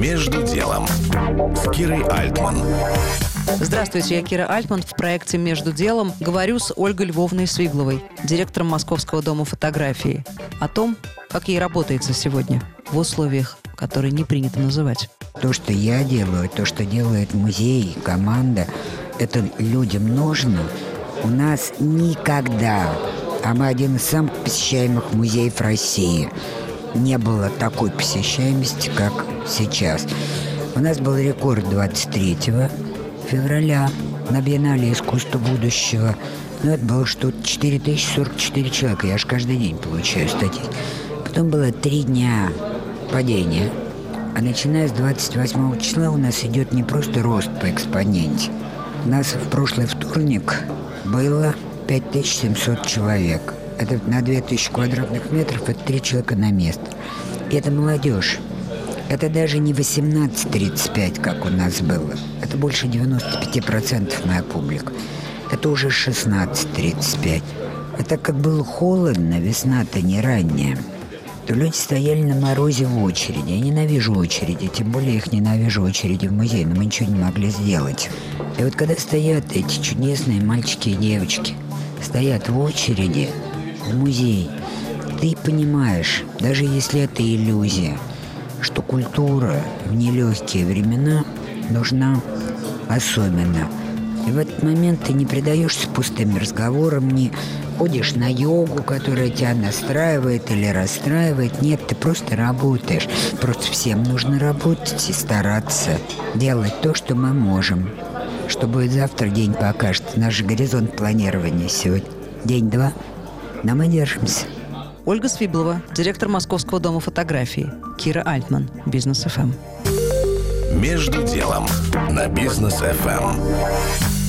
Между делом с Кирой Альтман. Здравствуйте, я Кира Альтман. В проекте «Между делом» говорю с Ольгой Львовной Свигловой, директором Московского дома фотографии, о том, как ей работается сегодня в условиях, которые не принято называть. То, что я делаю, то, что делает музей, команда, это людям нужно. У нас никогда, а мы один из самых посещаемых музеев России, не было такой посещаемости, как сейчас. У нас был рекорд 23 февраля на Биеннале искусства будущего. Ну, это было что-то 4044 человека. Я же каждый день получаю статьи. Потом было три дня падения. А начиная с 28 числа у нас идет не просто рост по экспоненте. У нас в прошлый вторник было 5700 человек. Это на 2000 квадратных метров, это три человека на место. И это молодежь. Это даже не 18-35, как у нас было. Это больше 95% моя публика. Это уже 16-35. А так как было холодно, весна-то не ранняя, то люди стояли на морозе в очереди. Я ненавижу очереди, тем более их ненавижу очереди в музей, но мы ничего не могли сделать. И вот когда стоят эти чудесные мальчики и девочки, стоят в очереди в музей, ты понимаешь, даже если это иллюзия – что культура в нелегкие времена нужна особенно. И в этот момент ты не предаешься пустым разговорам, не ходишь на йогу, которая тебя настраивает или расстраивает. Нет, ты просто работаешь. Просто всем нужно работать и стараться делать то, что мы можем. Что будет завтра, день покажет. Наш горизонт планирования сегодня. День-два. Но мы держимся. Ольга Свиблова, директор Московского дома фотографии. Кира Альтман, Бизнес ФМ. Между делом на Бизнес ФМ.